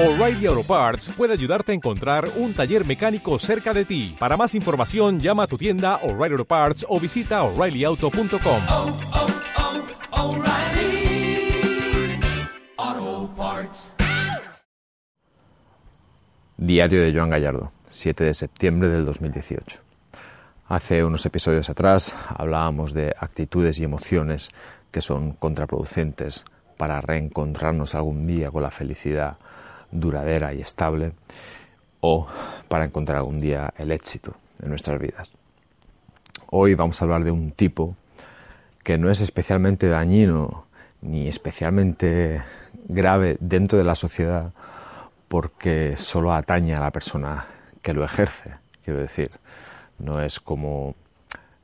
O'Reilly Auto Parts puede ayudarte a encontrar un taller mecánico cerca de ti. Para más información, llama a tu tienda O'Reilly Auto Parts o visita oreillyauto.com. oh, oh, Parts. Diario de Joan Gallardo, 7 de septiembre del 2018. Hace unos episodios atrás hablábamos de actitudes y emociones que son contraproducentes para reencontrarnos algún día con la felicidad duradera y estable o para encontrar algún día el éxito en nuestras vidas. Hoy vamos a hablar de un tipo que no es especialmente dañino ni especialmente grave dentro de la sociedad porque solo atañe a la persona que lo ejerce. Quiero decir, no es como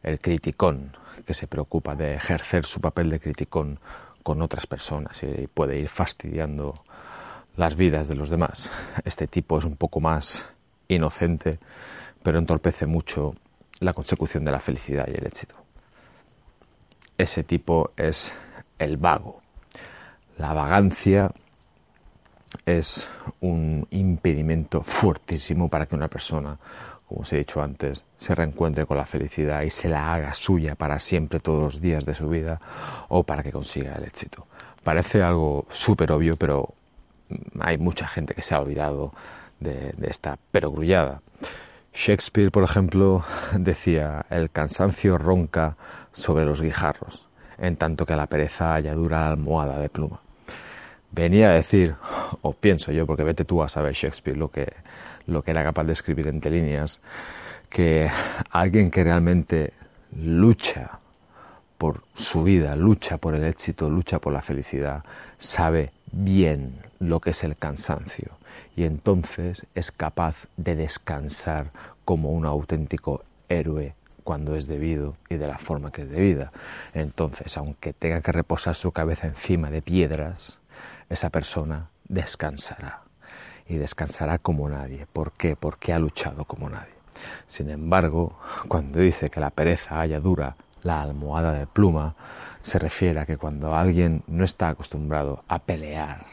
el criticón que se preocupa de ejercer su papel de criticón con otras personas y puede ir fastidiando las vidas de los demás. Este tipo es un poco más inocente, pero entorpece mucho la consecución de la felicidad y el éxito. Ese tipo es el vago. La vagancia es un impedimento fuertísimo para que una persona, como os he dicho antes, se reencuentre con la felicidad y se la haga suya para siempre todos los días de su vida o para que consiga el éxito. Parece algo súper obvio, pero hay mucha gente que se ha olvidado de, esta perogrullada. Shakespeare, por ejemplo, decía, el cansancio ronca sobre los guijarros, en tanto que la pereza haya dura almohada de pluma. Venía a decir, o pienso yo, porque vete tú a saber Shakespeare lo que, lo que era capaz de escribir entre líneas, que alguien que realmente lucha por su vida, lucha por el éxito, lucha por la felicidad, sabe bien lo que es el cansancio y entonces es capaz de descansar como un auténtico héroe cuando es debido y de la forma que es debida. Entonces, aunque tenga que reposar su cabeza encima de piedras, esa persona descansará y descansará como nadie. ¿Por qué? Porque ha luchado como nadie. Sin embargo, cuando dice que la pereza haya dura la almohada de pluma, se refiere a que cuando alguien no está acostumbrado a pelear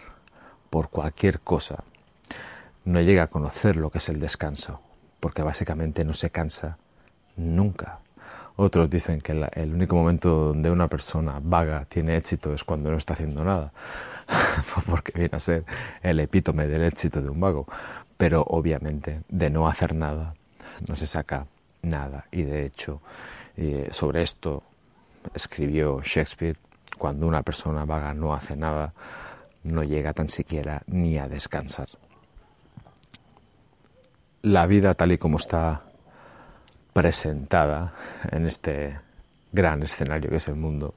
por cualquier cosa, no llega a conocer lo que es el descanso, porque básicamente no se cansa nunca. Otros dicen que el único momento donde una persona vaga tiene éxito es cuando no está haciendo nada, porque viene a ser el epítome del éxito de un vago. Pero obviamente de no hacer nada no se saca nada. Y de hecho, eh, sobre esto escribió Shakespeare, cuando una persona vaga no hace nada, no llega tan siquiera ni a descansar. La vida tal y como está presentada en este gran escenario que es el mundo,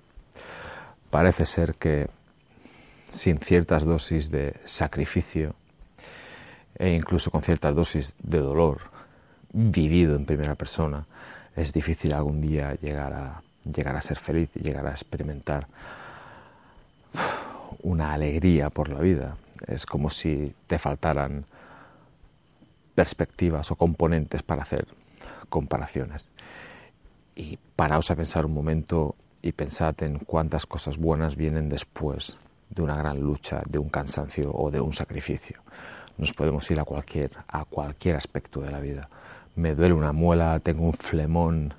parece ser que sin ciertas dosis de sacrificio e incluso con ciertas dosis de dolor vivido en primera persona, es difícil algún día llegar a, llegar a ser feliz y llegar a experimentar una alegría por la vida. Es como si te faltaran perspectivas o componentes para hacer comparaciones. Y paraos a pensar un momento y pensad en cuántas cosas buenas vienen después de una gran lucha, de un cansancio o de un sacrificio. Nos podemos ir a cualquier, a cualquier aspecto de la vida. Me duele una muela, tengo un flemón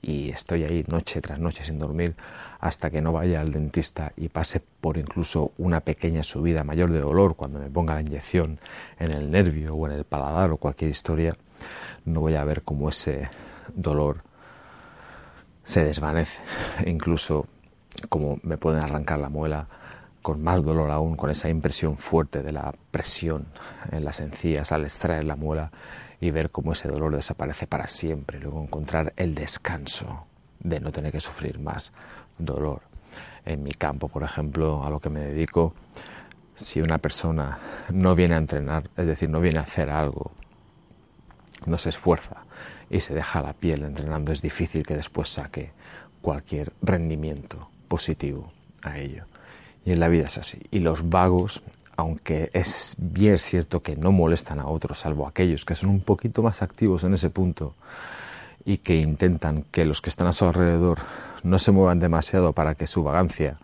y estoy ahí noche tras noche sin dormir hasta que no vaya al dentista y pase por incluso una pequeña subida mayor de dolor cuando me ponga la inyección en el nervio o en el paladar o cualquier historia, no voy a ver cómo ese dolor se desvanece. incluso como me pueden arrancar la muela con más dolor aún, con esa impresión fuerte de la presión en las encías al extraer la muela y ver cómo ese dolor desaparece para siempre, luego encontrar el descanso de no tener que sufrir más dolor. En mi campo, por ejemplo, a lo que me dedico, si una persona no viene a entrenar, es decir, no viene a hacer algo, no se esfuerza y se deja la piel entrenando, es difícil que después saque cualquier rendimiento positivo a ello. Y en la vida es así. Y los vagos aunque es bien es cierto que no molestan a otros, salvo aquellos que son un poquito más activos en ese punto y que intentan que los que están a su alrededor no se muevan demasiado para que su vagancia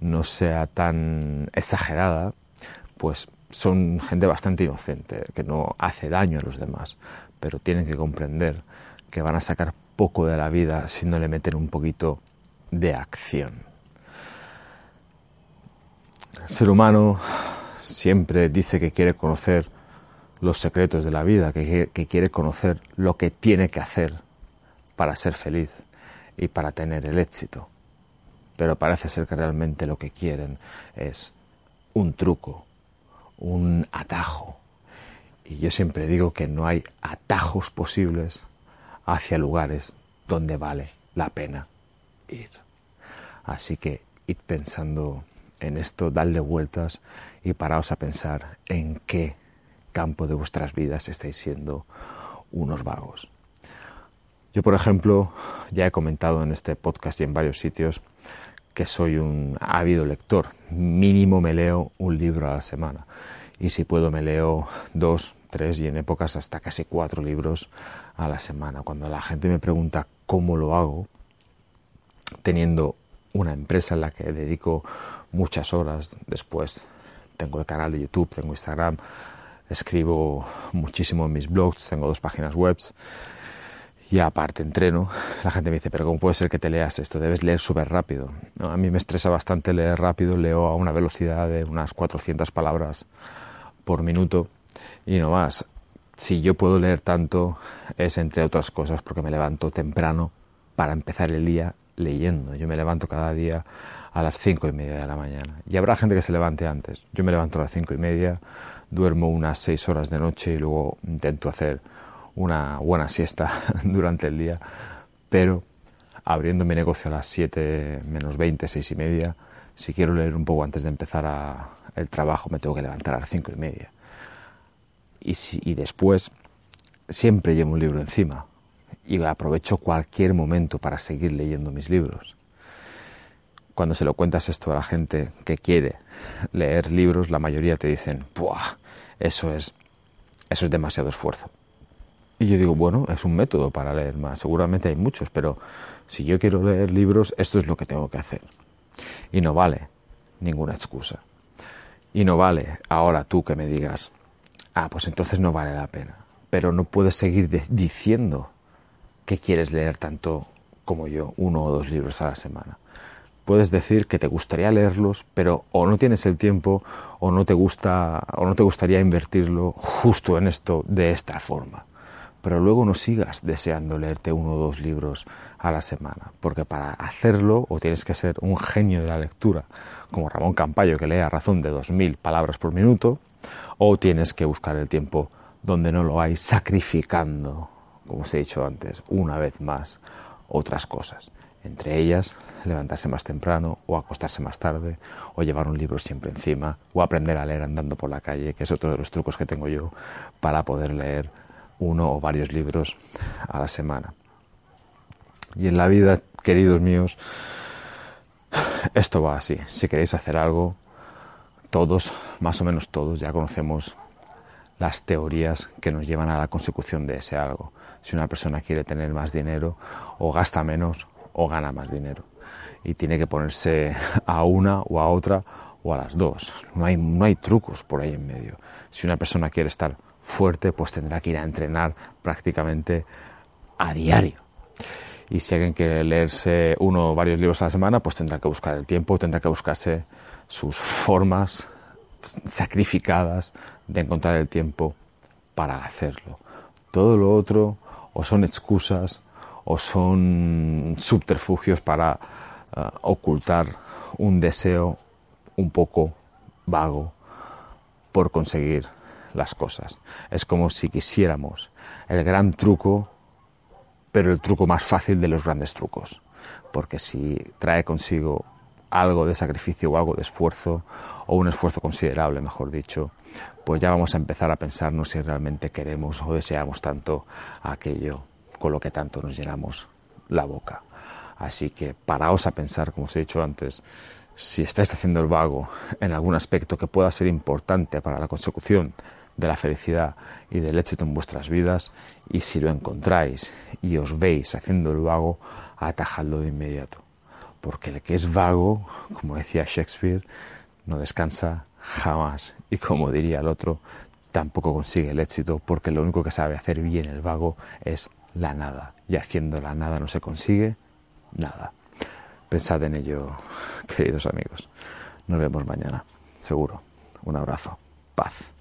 no sea tan exagerada, pues son gente bastante inocente, que no hace daño a los demás, pero tienen que comprender que van a sacar poco de la vida si no le meten un poquito de acción. El ser humano siempre dice que quiere conocer los secretos de la vida, que, quiere conocer lo que tiene que hacer para ser feliz y para tener el éxito. Pero parece ser que realmente lo que quieren es un truco, un atajo. Y yo siempre digo que no hay atajos posibles hacia lugares donde vale la pena ir. Así que id pensando en esto, dadle vueltas y paraos a pensar en qué campo de vuestras vidas estáis siendo unos vagos. Yo, por ejemplo, ya he comentado en este podcast y en varios sitios que soy un ávido lector. Mínimo me leo un libro a la semana. Y si puedo me leo dos, tres y en épocas hasta casi cuatro libros a la semana. Cuando la gente me pregunta cómo lo hago, teniendo una empresa en la que dedico muchas horas, después tengo el canal de YouTube, tengo Instagram, escribo muchísimo en mis blogs, tengo dos páginas web y aparte entreno, la gente me dice, pero ¿cómo puede ser que te leas esto? Debes leer súper rápido. a mí me estresa bastante leer rápido, leo a una velocidad de unas 400 palabras por minuto y no más. Si yo puedo leer tanto es entre otras cosas porque me levanto temprano para empezar el día leyendo. Yo me levanto cada día a las cinco y media de la mañana. Y habrá gente que se levante antes. Yo me levanto a las cinco y media, duermo unas seis horas de noche y luego intento hacer una buena siesta durante el día, pero abriendo mi negocio a las 7 menos 20, 6 y media, si quiero leer un poco antes de empezar el trabajo me tengo que levantar a las 5 y media. Y después siempre llevo un libro encima y aprovecho cualquier momento para seguir leyendo mis libros. Cuando se lo cuentas esto a la gente que quiere leer libros, la mayoría te dicen, ¡buah! Eso es, eso es demasiado esfuerzo. Y yo digo, bueno, es un método para leer más. Seguramente hay muchos, pero si yo quiero leer libros, esto es lo que tengo que hacer. Y no vale ninguna excusa. Y no vale ahora tú que me digas, ah, pues entonces no vale la pena. Pero no puedes seguir diciendo que quieres leer tanto como yo, uno o dos libros a la semana. Puedes decir que te gustaría leerlos, pero o no tienes el tiempo o no te gusta o no te gustaría invertirlo justo en esto de esta forma pero luego no sigas deseando leerte uno o dos libros a la semana, porque para hacerlo o tienes que ser un genio de la lectura, como Ramón Campayo que lee a razón de dos mil palabras por minuto, o tienes que buscar el tiempo donde no lo hay, sacrificando, como os he dicho antes, una vez más, otras cosas. Entre ellas, levantarse más temprano o acostarse más tarde, o llevar un libro siempre encima, o aprender a leer andando por la calle, que es otro de los trucos que tengo yo para poder leer uno o varios libros a la semana. Y en la vida, queridos míos, esto va así. Si queréis hacer algo, todos, más o menos todos, ya conocemos las teorías que nos llevan a la consecución de ese algo. Si una persona quiere tener más dinero, o gasta menos o gana más dinero. Y tiene que ponerse a una o a otra o a las dos. No hay, no hay trucos por ahí en medio. Si una persona quiere estar fuerte, pues tendrá que ir a entrenar prácticamente a diario. Y si alguien quiere leerse uno o varios libros a la semana, pues tendrá que buscar el tiempo, tendrá que buscarse sus formas sacrificadas de encontrar el tiempo para hacerlo. Todo lo otro o son excusas o son subterfugios para eh, ocultar un deseo un poco vago por conseguir las cosas. Es como si quisiéramos el gran truco, pero el truco más fácil de los grandes trucos. Porque si trae consigo algo de sacrificio o algo de esfuerzo, o un esfuerzo considerable, mejor dicho, pues ya vamos a empezar a pensarnos si realmente queremos o deseamos tanto aquello con lo que tanto nos llenamos la boca. Así que paraos a pensar, como os he dicho antes, si estáis haciendo el vago en algún aspecto que pueda ser importante para la consecución de la felicidad y del éxito en vuestras vidas y si lo encontráis y os veis haciendo el vago, atajadlo de inmediato. Porque el que es vago, como decía Shakespeare, no descansa jamás y como diría el otro, tampoco consigue el éxito porque lo único que sabe hacer bien el vago es la nada y haciendo la nada no se consigue nada. Pensad en ello, queridos amigos. Nos vemos mañana, seguro. Un abrazo. Paz.